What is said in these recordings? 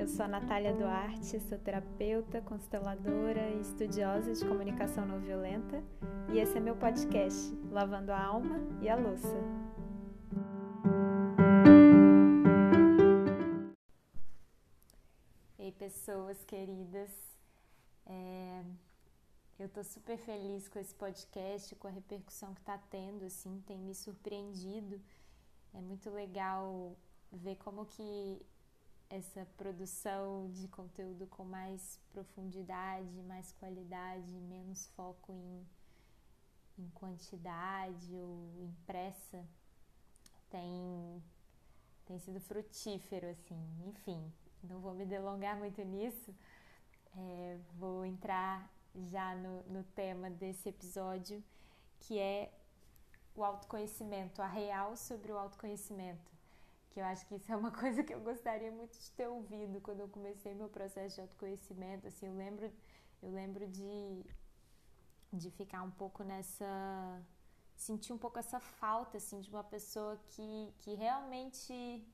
Eu sou a Natália Duarte, sou terapeuta, consteladora e estudiosa de comunicação não violenta, e esse é meu podcast, Lavando a Alma e a Louça. Ei, pessoas queridas, é... eu tô super feliz com esse podcast, com a repercussão que tá tendo, assim, tem me surpreendido. É muito legal ver como que essa produção de conteúdo com mais profundidade, mais qualidade, menos foco em, em quantidade ou impressa, tem, tem sido frutífero, assim. Enfim, não vou me delongar muito nisso, é, vou entrar já no, no tema desse episódio, que é o autoconhecimento, a real sobre o autoconhecimento que eu acho que isso é uma coisa que eu gostaria muito de ter ouvido quando eu comecei meu processo de autoconhecimento. Assim, eu lembro, eu lembro de, de ficar um pouco nessa. sentir um pouco essa falta assim, de uma pessoa que, que realmente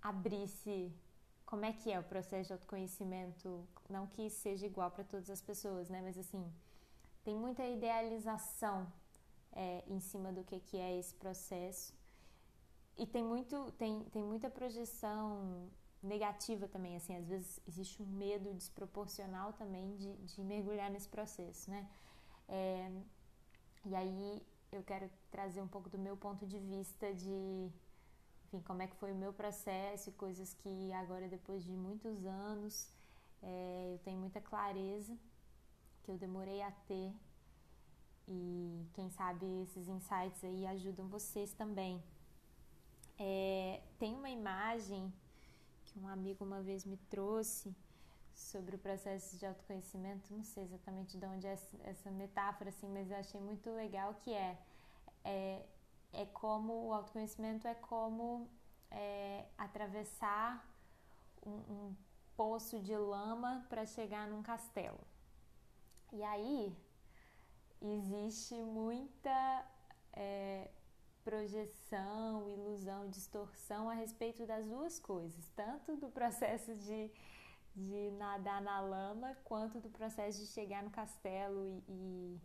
abrisse como é que é o processo de autoconhecimento. Não que seja igual para todas as pessoas, né? Mas assim, tem muita idealização é, em cima do que, que é esse processo e tem muito tem, tem muita projeção negativa também assim às vezes existe um medo desproporcional também de, de mergulhar nesse processo né? É, e aí eu quero trazer um pouco do meu ponto de vista de enfim como é que foi o meu processo e coisas que agora depois de muitos anos é, eu tenho muita clareza que eu demorei a ter e quem sabe esses insights aí ajudam vocês também é, tem uma imagem que um amigo uma vez me trouxe sobre o processo de autoconhecimento, não sei exatamente de onde é essa metáfora, assim, mas eu achei muito legal que é, é, é como o autoconhecimento é como é, atravessar um, um poço de lama para chegar num castelo. E aí existe muita é, projeção, ilusão, distorção a respeito das duas coisas, tanto do processo de, de nadar na lama, quanto do processo de chegar no castelo e, e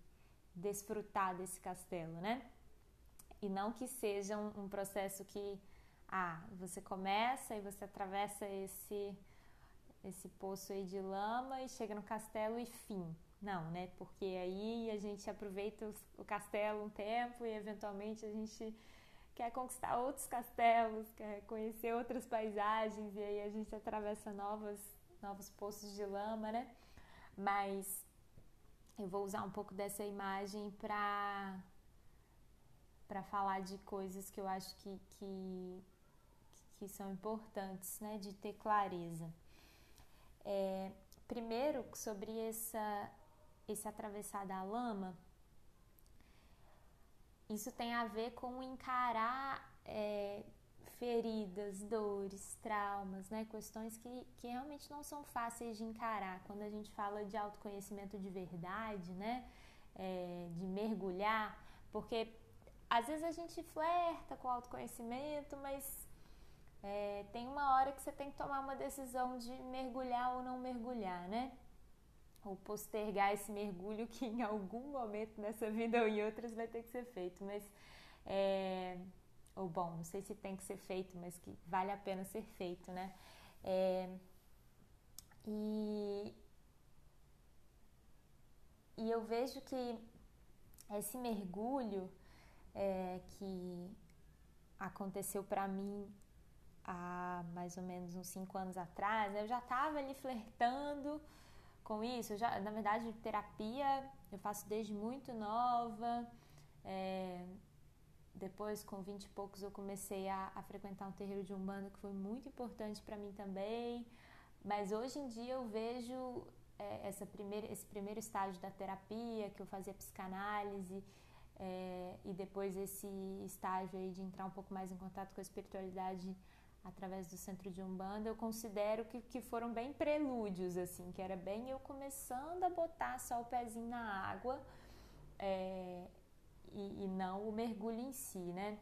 desfrutar desse castelo, né? E não que seja um, um processo que, ah, você começa e você atravessa esse, esse poço aí de lama e chega no castelo e fim. Não, né? Porque aí a gente aproveita o castelo um tempo e eventualmente a gente quer conquistar outros castelos, quer conhecer outras paisagens e aí a gente atravessa novas, novos poços de lama, né? Mas eu vou usar um pouco dessa imagem para para falar de coisas que eu acho que, que, que são importantes, né? De ter clareza. É, primeiro, sobre essa esse atravessar da lama, isso tem a ver com encarar é, feridas, dores, traumas, né? Questões que, que realmente não são fáceis de encarar. Quando a gente fala de autoconhecimento de verdade, né? É, de mergulhar, porque às vezes a gente flerta com autoconhecimento, mas é, tem uma hora que você tem que tomar uma decisão de mergulhar ou não mergulhar, né? Ou postergar esse mergulho que em algum momento nessa vida ou em outras vai ter que ser feito, mas é, ou bom, não sei se tem que ser feito, mas que vale a pena ser feito, né? É, e, e eu vejo que esse mergulho é, que aconteceu para mim há mais ou menos uns cinco anos atrás, eu já estava ali flertando com isso. Eu já, na verdade, terapia eu faço desde muito nova. É, depois, com 20 e poucos, eu comecei a, a frequentar um terreiro de umbanda que foi muito importante para mim também. Mas hoje em dia eu vejo é, essa primeira, esse primeiro estágio da terapia, que eu fazia psicanálise, é, e depois esse estágio aí de entrar um pouco mais em contato com a espiritualidade através do centro de Umbanda, eu considero que, que foram bem prelúdios, assim, que era bem eu começando a botar só o pezinho na água é, e, e, não o mergulho em si, né?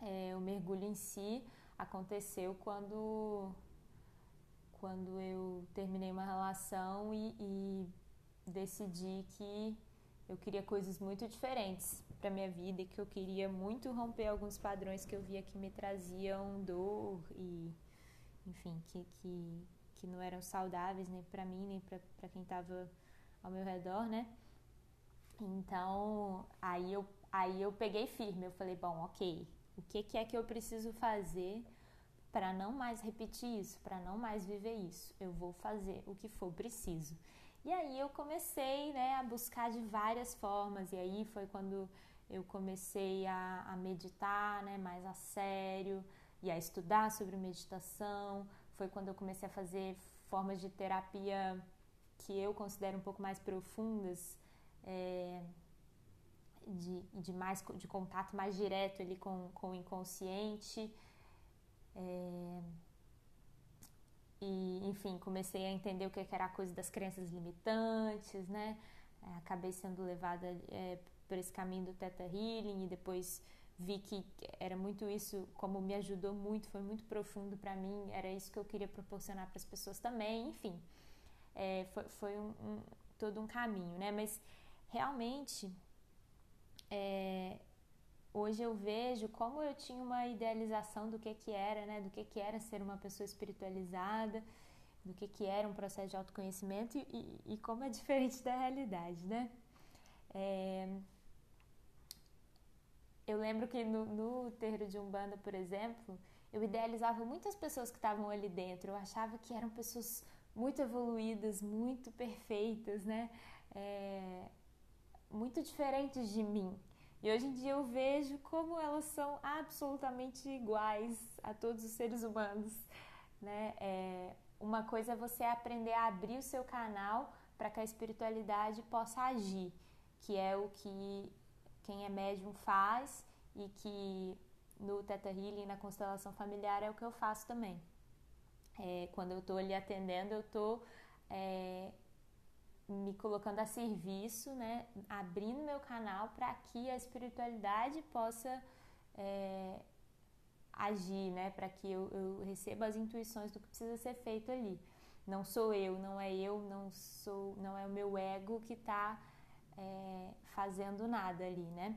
É, o mergulho em si aconteceu quando quando eu terminei uma relação e, e decidi que eu queria coisas muito diferentes para minha vida e que eu queria muito romper alguns padrões que eu via que me traziam dor e enfim que que, que não eram saudáveis nem para mim nem para quem estava ao meu redor né? Então aí eu aí eu peguei firme. Eu falei bom ok o que, que é que eu preciso fazer para não mais repetir isso para não mais viver isso? Eu vou fazer o que for preciso e aí eu comecei né, a buscar de várias formas, e aí foi quando eu comecei a, a meditar né, mais a sério e a estudar sobre meditação. Foi quando eu comecei a fazer formas de terapia que eu considero um pouco mais profundas, é, de, de, mais, de contato mais direto ali com, com o inconsciente. É, e, enfim, comecei a entender o que era a coisa das crenças limitantes, né? É, acabei sendo levada é, por esse caminho do Theta Healing e depois vi que era muito isso, como me ajudou muito, foi muito profundo para mim, era isso que eu queria proporcionar para as pessoas também, enfim. É, foi, foi um, um, todo um caminho, né? Mas realmente é, hoje eu vejo como eu tinha uma idealização do que que era, né, do que que era ser uma pessoa espiritualizada, do que que era um processo de autoconhecimento e, e, como é diferente da realidade, né? É... Eu lembro que no, no terreiro de Umbanda, por exemplo, eu idealizava muitas pessoas que estavam ali dentro. Eu achava que eram pessoas muito evoluídas, muito perfeitas, né? É... Muito diferentes de mim. E hoje em dia eu vejo como elas são absolutamente iguais a todos os seres humanos. Né? É, uma coisa é você aprender a abrir o seu canal para que a espiritualidade possa agir, que é o que quem é médium faz e que no Teta Healing, na constelação familiar, é o que eu faço também. É, quando eu estou ali atendendo, eu estou é, me colocando a serviço, né, abrindo meu canal para que a espiritualidade possa é, agir, né, para que eu, eu, receba as intuições do que precisa ser feito ali. Não sou eu, não é eu, não sou, não é o meu ego que está é, fazendo nada ali, né?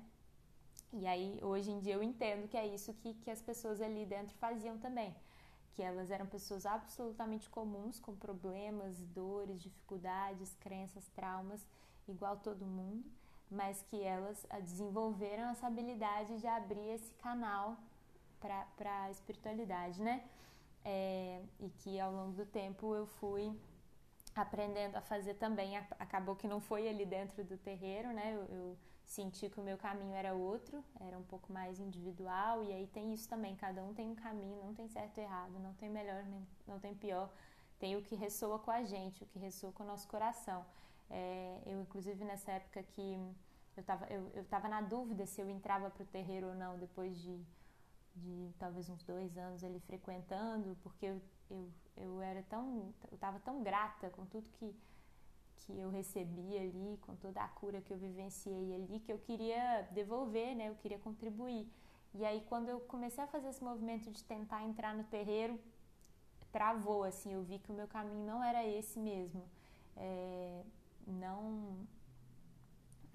E aí hoje em dia eu entendo que é isso que, que as pessoas ali dentro faziam também que elas eram pessoas absolutamente comuns, com problemas, dores, dificuldades, crenças, traumas, igual todo mundo, mas que elas desenvolveram essa habilidade de abrir esse canal para a espiritualidade, né? É, e que ao longo do tempo eu fui aprendendo a fazer também. Acabou que não foi ali dentro do terreiro, né? Eu, eu senti que o meu caminho era outro, era um pouco mais individual, e aí tem isso também, cada um tem um caminho, não tem certo e errado, não tem melhor, não tem pior, tem o que ressoa com a gente, o que ressoa com o nosso coração. É, eu, inclusive, nessa época que eu estava eu, eu na dúvida se eu entrava para o terreiro ou não, depois de, de talvez uns dois anos ali frequentando, porque eu, eu, eu era tão, eu estava tão grata com tudo que que eu recebi ali, com toda a cura que eu vivenciei ali, que eu queria devolver, né? Eu queria contribuir. E aí quando eu comecei a fazer esse movimento de tentar entrar no terreiro, travou, assim, eu vi que o meu caminho não era esse mesmo. É, não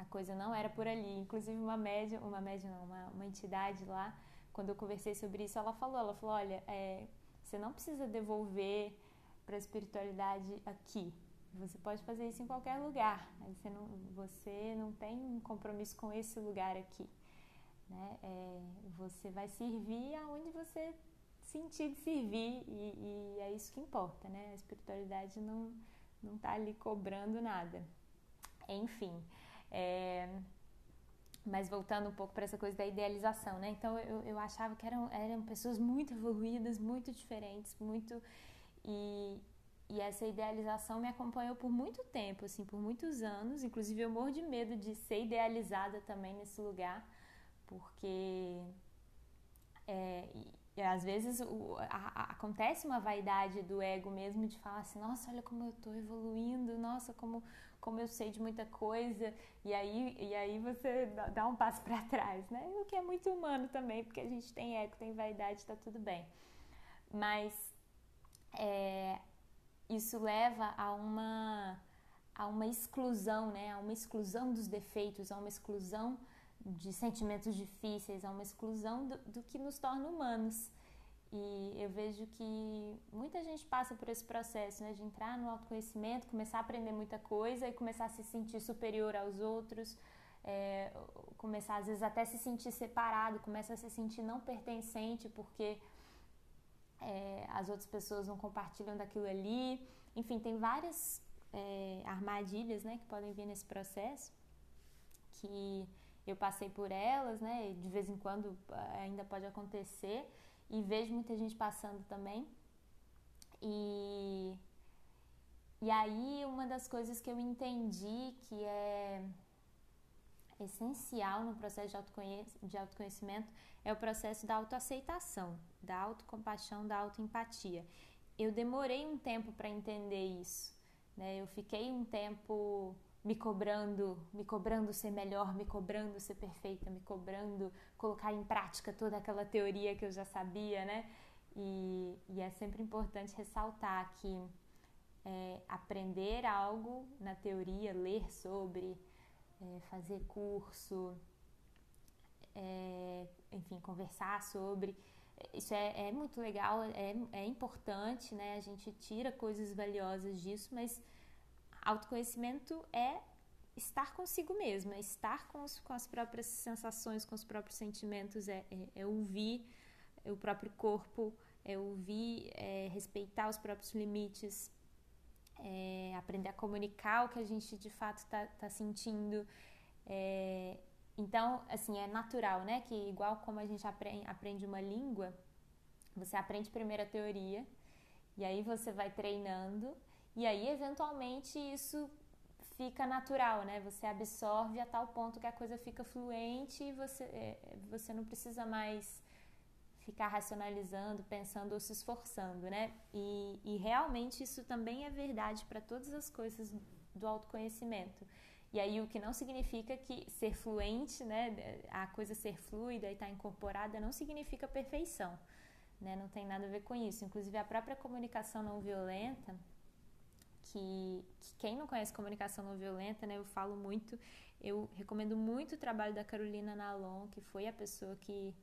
a coisa não era por ali. Inclusive uma média, uma média não, uma, uma entidade lá, quando eu conversei sobre isso, ela falou, ela falou, olha, é, você não precisa devolver para a espiritualidade aqui. Você pode fazer isso em qualquer lugar. Você não, você não tem um compromisso com esse lugar aqui. Né? É, você vai servir aonde você sentir de servir e, e, é isso que importa, né? A espiritualidade não não está ali cobrando nada. Enfim, é, mas voltando um pouco para essa coisa da idealização, né? Então eu, eu achava que eram, eram pessoas muito evoluídas, muito diferentes, muito e, e essa idealização me acompanhou por muito tempo, assim, por muitos anos. Inclusive, eu morro de medo de ser idealizada também nesse lugar, porque é, e, às vezes o, a, a, acontece uma vaidade do ego mesmo de falar assim: nossa, olha como eu estou evoluindo, nossa, como, como eu sei de muita coisa. E aí, e aí você dá um passo para trás, né? O que é muito humano também, porque a gente tem ego, tem vaidade, está tudo bem. Mas. É, isso leva a uma a uma exclusão, né? A uma exclusão dos defeitos, a uma exclusão de sentimentos difíceis, a uma exclusão do, do que nos torna humanos. E eu vejo que muita gente passa por esse processo, né, de entrar no autoconhecimento, começar a aprender muita coisa e começar a se sentir superior aos outros, é, começar às vezes até se sentir separado, começa a se sentir não pertencente porque é, as outras pessoas não compartilham daquilo ali. Enfim, tem várias é, armadilhas, né, que podem vir nesse processo que eu passei por elas, né, de vez em quando ainda pode acontecer e vejo muita gente passando também. E, e aí, uma das coisas que eu entendi que é essencial no processo de, autoconhe de autoconhecimento é o processo da autoaceitação, da autocompaixão, da autoempatia. Eu demorei um tempo para entender isso. Né? Eu fiquei um tempo me cobrando, me cobrando ser melhor, me cobrando ser perfeita, me cobrando colocar em prática toda aquela teoria que eu já sabia, né? E, e é sempre importante ressaltar que é, aprender algo na teoria, ler sobre, é, fazer curso, é, enfim, conversar sobre, isso é, é muito legal, é, é importante, né? A gente tira coisas valiosas disso, mas autoconhecimento é estar consigo mesmo, é estar com, os, com as próprias sensações, com os próprios sentimentos, é, é, ouvir o próprio corpo, é ouvir, respeitar os próprios limites, é aprender a comunicar o que a gente de fato está tá sentindo. É, então, assim, é natural, né? Que igual como a gente aprende, uma língua, você aprende primeiro a teoria, e aí você vai treinando e aí, eventualmente, isso fica natural, né? Você absorve a tal ponto que a coisa fica fluente e você, é, você não precisa mais ficar racionalizando, pensando ou se esforçando, né? E, e realmente isso também é verdade para todas as coisas do autoconhecimento. E aí o que não significa que ser fluente, né, a coisa ser fluida e estar tá incorporada não significa perfeição, né? Não tem nada a ver com isso. Inclusive a própria comunicação não violenta, que, que, quem não conhece comunicação não violenta, né, eu falo muito, eu recomendo muito o trabalho da Carolina Nalon, que foi a pessoa que,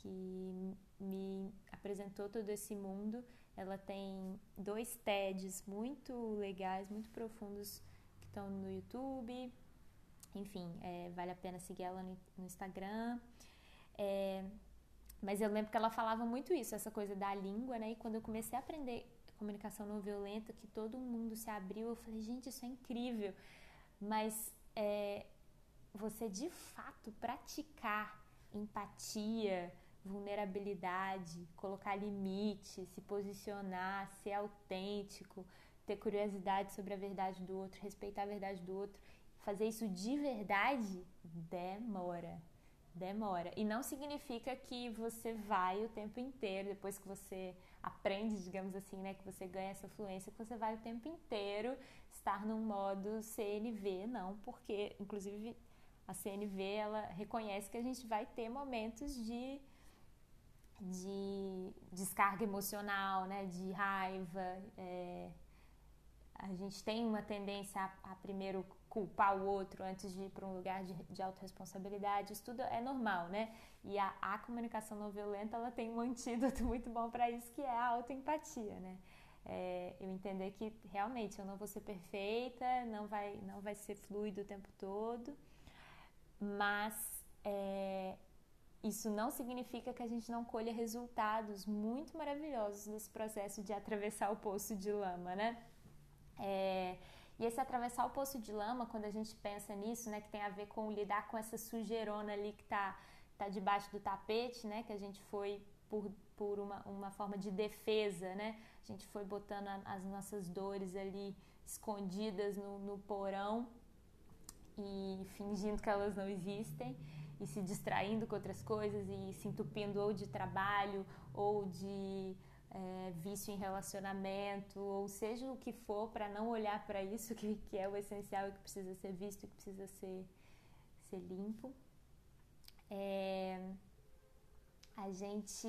que me apresentou todo esse mundo. Ela tem dois TEDs muito legais, muito profundos, que estão no YouTube. Enfim, é, vale a pena seguir ela no, Instagram. É, mas eu lembro que ela falava muito isso, essa coisa da língua, né? E quando eu comecei a aprender comunicação não violenta, que todo mundo se abriu. Eu falei, gente, isso é incrível. Mas é, você de fato praticar empatia, vulnerabilidade, colocar limite, se posicionar, ser autêntico, ter curiosidade sobre a verdade do outro, respeitar a verdade do outro, fazer isso de verdade demora demora. E não significa que você vai o tempo inteiro, depois que você aprende, digamos assim, né, que você ganha essa fluência, que você vai o tempo inteiro estar num modo CNV, não, porque inclusive a CNV ela reconhece que a gente vai ter momentos de de descarga emocional, né, de raiva, é, a gente tem uma tendência a, a primeiro culpar o outro antes de ir para um lugar de, de autorresponsabilidade, isso tudo é normal, né? E a, a comunicação não violenta, ela tem um antídoto muito bom para isso, que é a autoempatia, né? É, eu entender que realmente eu não vou ser perfeita, não vai, não vai ser fluido o tempo todo, mas é, isso não significa que a gente não colha resultados muito maravilhosos nesse processo de atravessar o poço de lama, né? É, e esse atravessar o poço de lama, quando a gente pensa nisso, né, que tem a ver com lidar com essa sujeirona ali que está tá debaixo do tapete, né, que a gente foi por, por uma, uma forma de defesa, né, a gente foi botando a, as nossas dores ali escondidas no, no porão e fingindo que elas não existem e se distraindo com outras coisas e se entupindo ou de trabalho ou de é, vício em relacionamento, ou seja o que for, para não olhar para isso que, que é o essencial e que precisa ser visto, que precisa ser, ser limpo. É, a gente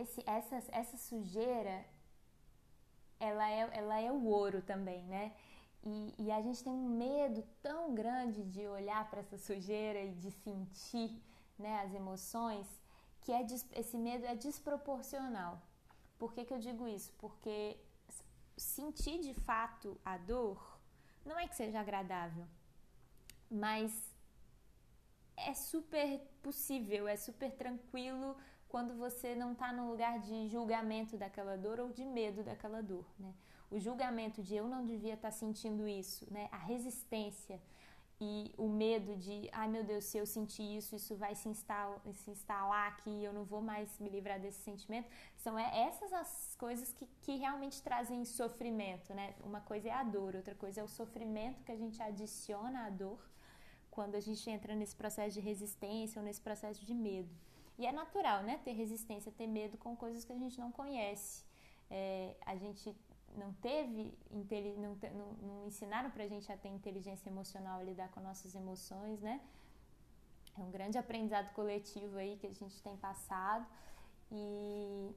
esse, essa, essa sujeira, ela é, ela é o ouro também, né? E, e, a gente tem um medo tão grande de olhar para essa sujeira e de sentir né, as emoções, que é, esse medo é desproporcional. Por que, que eu digo isso? Porque sentir de fato a dor não é que seja agradável, mas é super possível, é super tranquilo quando você não está no lugar de julgamento daquela dor ou de medo daquela dor, né? O julgamento de eu não devia estar tá sentindo isso, né? A resistência e o medo de, ai meu Deus, se eu sentir isso, isso vai se instalar, se instalar aqui eu não vou mais me livrar desse sentimento. São essas as coisas que, que realmente trazem sofrimento, né? Uma coisa é a dor, outra coisa é o sofrimento que a gente adiciona à dor quando a gente entra nesse processo de resistência ou nesse processo de medo. E é natural, né? Ter resistência, ter medo com coisas que a gente não conhece. É, a gente não teve, não, não, não ensinaram pra gente a ter inteligência emocional, a lidar com nossas emoções, né? É um grande aprendizado coletivo aí que a gente tem passado e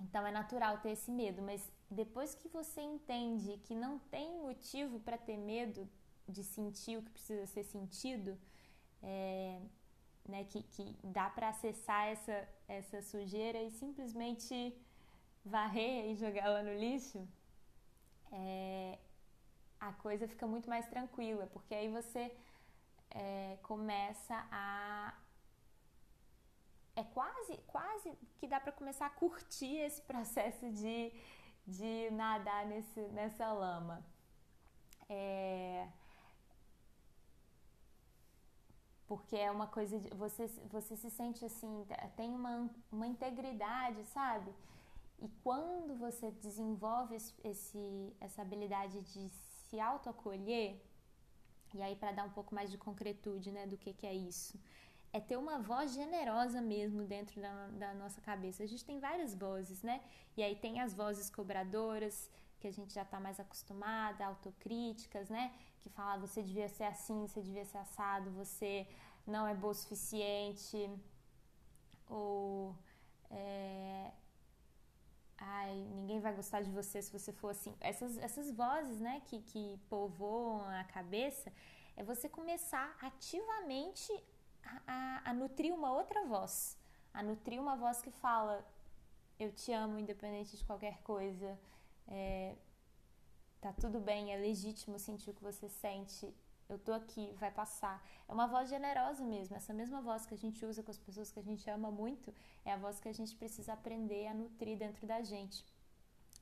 então é natural ter esse medo, mas depois que você entende que não tem motivo para ter medo de sentir o que precisa ser sentido, é, né, que, que dá para acessar essa, essa sujeira e simplesmente varrer e jogar ela no lixo, é, a coisa fica muito mais tranquila, porque aí você é, começa a é quase quase que dá para começar a curtir esse processo de, de nadar nesse, nessa lama. É, porque é uma coisa de você você se sente assim tem uma, uma integridade sabe e quando você desenvolve esse, essa habilidade de se autoacolher e aí para dar um pouco mais de concretude né do que que é isso é ter uma voz generosa mesmo dentro da, da nossa cabeça. A gente tem várias vozes né? E aí tem as vozes cobradoras que a gente já está mais acostumada, autocríticas, né? Que fala ah, você devia ser assim, você devia ser assado, você não é boa o suficiente, ou é, ai, ninguém vai gostar de você se você for assim. Essas, essas vozes, né, que, que povoam a cabeça, é você começar ativamente a, a, a nutrir uma outra voz, a nutrir uma voz que fala eu te amo independente de qualquer coisa, é, tá tudo bem, é legítimo sentir o que você sente, eu tô aqui, vai passar. É uma voz generosa mesmo, essa mesma voz que a gente usa com as pessoas que a gente ama muito, é a voz que a gente precisa aprender a nutrir dentro da gente.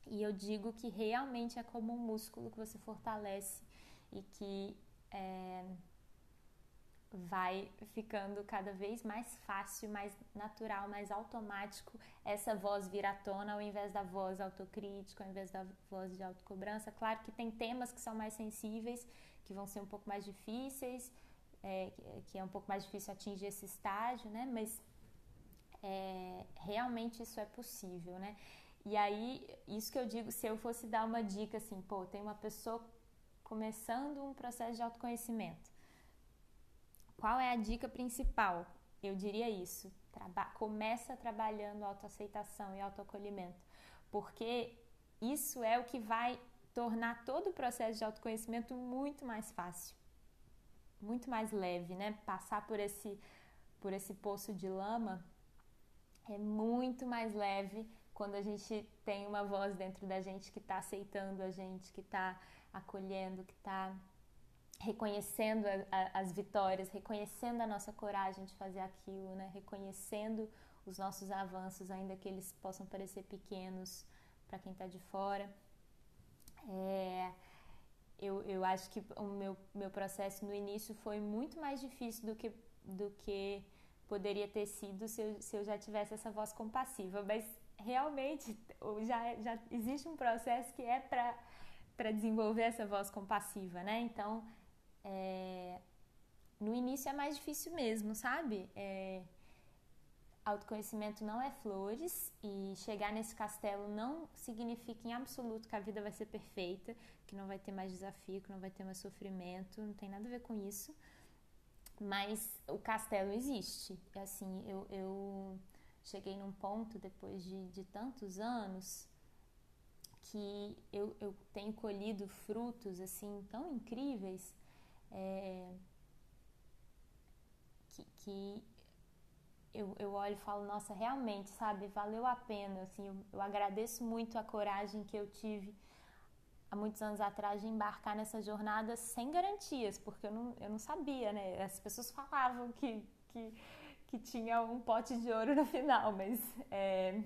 E eu digo que realmente é como um músculo que você fortalece e que é, vai ficando cada vez mais fácil, mais natural, mais automático essa voz vir à tona ao invés da voz autocrítica, ao invés da voz de autocobrança. Claro que tem temas que são mais sensíveis, que vão ser um pouco mais difíceis, é, que é um pouco mais difícil atingir esse estágio, né? Mas é, realmente isso é possível, né? E aí, isso que eu digo, se eu fosse dar uma dica assim, pô, tem uma pessoa começando um processo de autoconhecimento qual é a dica principal? Eu diria isso. Traba começa trabalhando autoaceitação e autoacolhimento, porque isso é o que vai tornar todo o processo de autoconhecimento muito mais fácil, muito mais leve, né? Passar por esse por esse poço de lama é muito mais leve quando a gente tem uma voz dentro da gente que está aceitando a gente, que está acolhendo, que está reconhecendo a, a, as vitórias, reconhecendo a nossa coragem de fazer aquilo, né? reconhecendo os nossos avanços, ainda que eles possam parecer pequenos para quem está de fora. É, eu, eu acho que o meu, meu processo no início foi muito mais difícil do que, do que poderia ter sido se eu, se eu já tivesse essa voz compassiva, mas realmente já, já existe um processo que é para desenvolver essa voz compassiva, né? Então, é, no início é mais difícil mesmo, sabe? É, autoconhecimento não é flores e chegar nesse castelo não significa em absoluto que a vida vai ser perfeita, que não vai ter mais desafio, que não vai ter mais sofrimento, não tem nada a ver com isso. Mas o castelo existe. Assim, eu, eu cheguei num ponto depois de, de tantos anos que eu, eu tenho colhido frutos assim tão incríveis é, que, que eu, eu olho e falo, nossa, realmente, sabe, valeu a pena, assim, eu, eu agradeço muito a coragem que eu tive há muitos anos atrás de embarcar nessa jornada sem garantias, porque eu não, eu não sabia, né, as pessoas falavam que, que, que tinha um pote de ouro no final, mas é,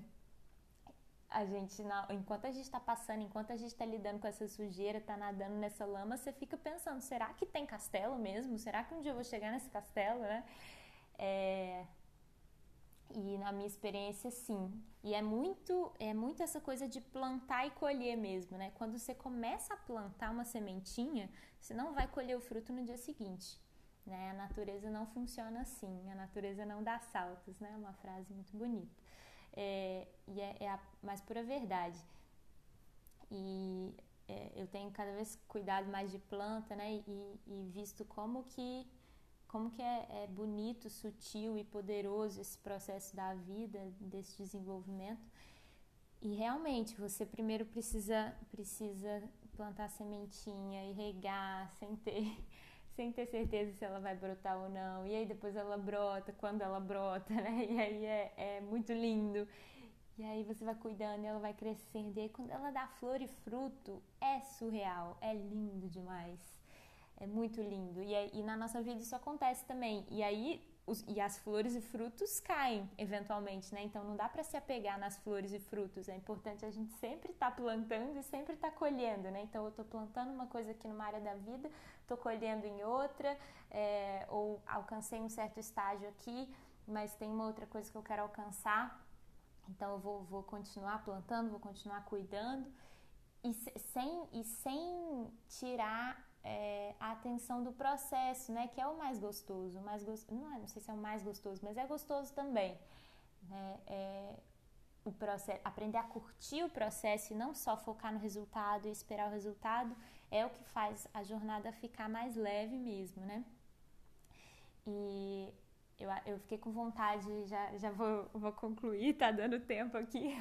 a gente, enquanto a gente está passando, enquanto a gente está lidando com essa sujeira, está nadando nessa lama, você fica pensando, será que tem castelo mesmo? Será que um dia eu vou chegar nesse castelo, né? É, e na minha experiência, sim. E é muito, é muito essa coisa de plantar e colher mesmo, né? Quando você começa a plantar uma sementinha, você não vai colher o fruto no dia seguinte. Né? A natureza não funciona assim, a natureza não dá saltos, né? Uma frase muito bonita. É, e é, é, a mais pura verdade. E é, eu tenho cada vez cuidado mais de planta, né? E, e visto como que como que é, é, bonito, sutil e poderoso esse processo da vida, desse desenvolvimento. E realmente você primeiro precisa precisa plantar sementinha e regar sem ter sem ter certeza se ela vai brotar ou não. E aí depois ela brota, quando ela brota, né? E aí é, é muito lindo. E aí você vai cuidando ela vai crescendo. E aí quando ela dá flor e fruto, é surreal, é lindo demais. É muito lindo. E, e na nossa vida isso acontece também. E aí os, e as flores e frutos caem eventualmente, né? Então não dá para se apegar nas flores e frutos. É importante a gente sempre estar tá plantando e sempre estar tá colhendo, né? Então eu estou plantando uma coisa aqui numa área da vida, estou colhendo em outra, é, ou alcancei um certo estágio aqui, mas tem uma outra coisa que eu quero alcançar. Então eu vou, vou continuar plantando, vou continuar cuidando e sem, e sem tirar é, a atenção do processo, né? Que é o mais gostoso. Mais gostoso não, é, não sei se é o mais gostoso, mas é gostoso também. Né? É, o processo, aprender a curtir o processo e não só focar no resultado e esperar o resultado é o que faz a jornada ficar mais leve mesmo, né? E eu, eu fiquei com vontade, já, já vou, vou concluir, tá dando tempo aqui,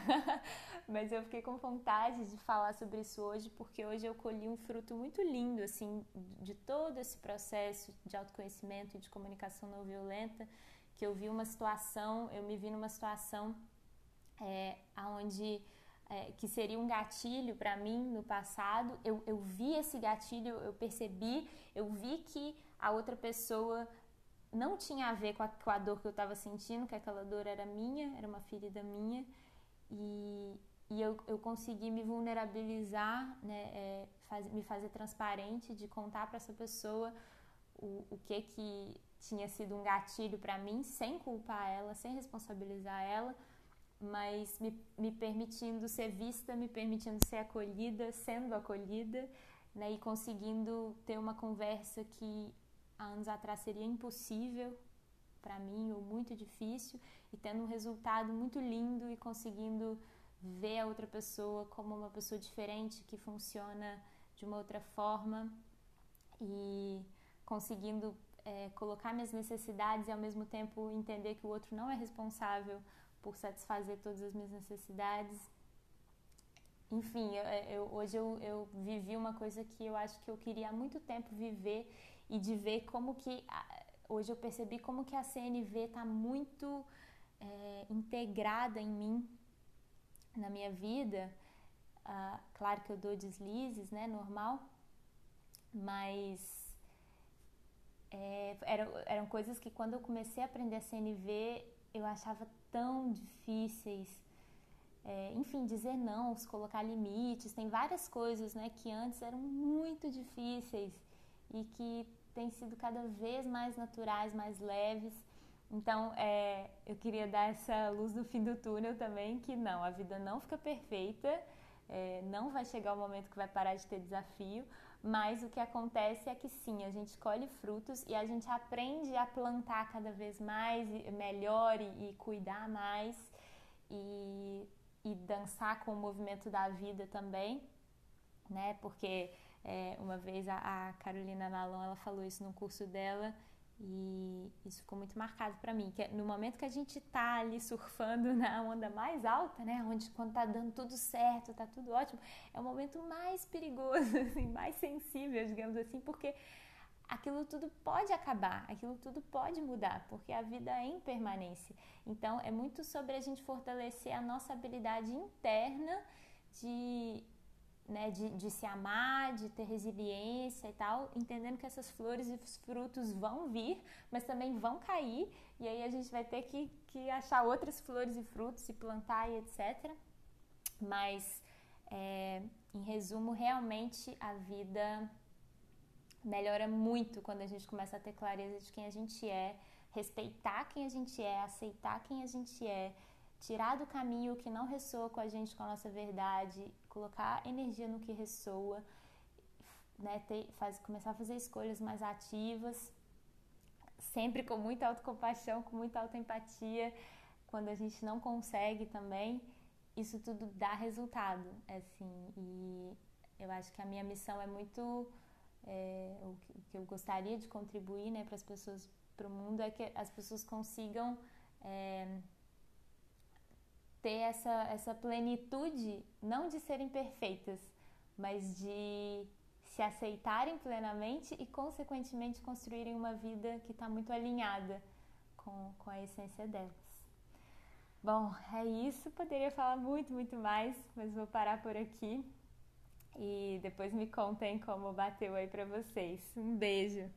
mas eu fiquei com vontade de falar sobre isso hoje, porque hoje eu colhi um fruto muito lindo, assim, de todo esse processo de autoconhecimento e de comunicação não violenta, que eu vi uma situação, eu me vi numa situação é, onde é, que seria um gatilho para mim no passado, eu, eu vi esse gatilho, eu percebi, eu vi que a outra pessoa não tinha a ver com a, com a dor que eu estava sentindo, que aquela dor era minha, era uma ferida minha, e, e eu, eu consegui me vulnerabilizar, né, é, faz, me fazer transparente, de contar para essa pessoa o, o que que tinha sido um gatilho para mim, sem culpar ela, sem responsabilizar ela, mas me, me permitindo ser vista, me permitindo ser acolhida, sendo acolhida, né, e conseguindo ter uma conversa que há anos atrás seria impossível para mim ou muito difícil e tendo um resultado muito lindo e conseguindo ver a outra pessoa como uma pessoa diferente que funciona de uma outra forma e conseguindo é, colocar minhas necessidades e ao mesmo tempo entender que o outro não é responsável por satisfazer todas as minhas necessidades. Enfim, eu, eu, hoje eu, eu vivi uma coisa que eu acho que eu queria há muito tempo viver e de ver como que hoje eu percebi como que a CNV está muito é, integrada em mim, na minha vida. Ah, claro que eu dou deslizes, né, normal, mas é, eram, eram coisas que quando eu comecei a aprender a CNV eu achava tão difíceis. É, enfim, dizer não, colocar limites, tem várias coisas né, que antes eram muito difíceis e que têm sido cada vez mais naturais, mais leves. Então, é, eu queria dar essa luz no fim do túnel também, que não, a vida não fica perfeita, é, não vai chegar o momento que vai parar de ter desafio, mas o que acontece é que sim, a gente colhe frutos e a gente aprende a plantar cada vez mais, melhor e, e cuidar mais e, e dançar com o movimento da vida também, né? Porque é, uma vez a, a, Carolina Nalon ela falou isso no curso dela e, isso ficou muito marcado para mim, que é no momento que a gente tá ali surfando na onda mais alta, né, onde quando tá dando tudo certo, tá tudo ótimo, é o momento mais perigoso, assim, mais sensível, digamos assim, porque aquilo tudo pode acabar, aquilo tudo pode mudar, porque a vida é impermanência. Então, é muito sobre a gente fortalecer a nossa habilidade interna de né, de, de se amar, de ter resiliência e tal, entendendo que essas flores e frutos vão vir, mas também vão cair, e aí a gente vai ter que, que achar outras flores e frutos e plantar e etc. Mas, é, em resumo, realmente a vida melhora muito quando a gente começa a ter clareza de quem a gente é, respeitar quem a gente é, aceitar quem a gente é, tirar do caminho o que não ressoa com a gente, com a nossa verdade, colocar energia no que ressoa, né, ter, faz, começar a fazer escolhas mais ativas, sempre com muita autocompaixão, com muita autoempatia, quando a gente não consegue também, isso tudo dá resultado, assim, e eu acho que a minha missão é muito, é, o, que, o, que, eu gostaria de contribuir, né, para as pessoas, para o mundo, é que as pessoas consigam é, ter essa, essa plenitude, não de serem perfeitas, mas de se aceitarem plenamente e, consequentemente, construírem uma vida que está muito alinhada com, com a essência delas. Bom, é isso. Poderia falar muito, muito mais, mas vou parar por aqui e depois me contem como bateu aí para vocês. Um beijo!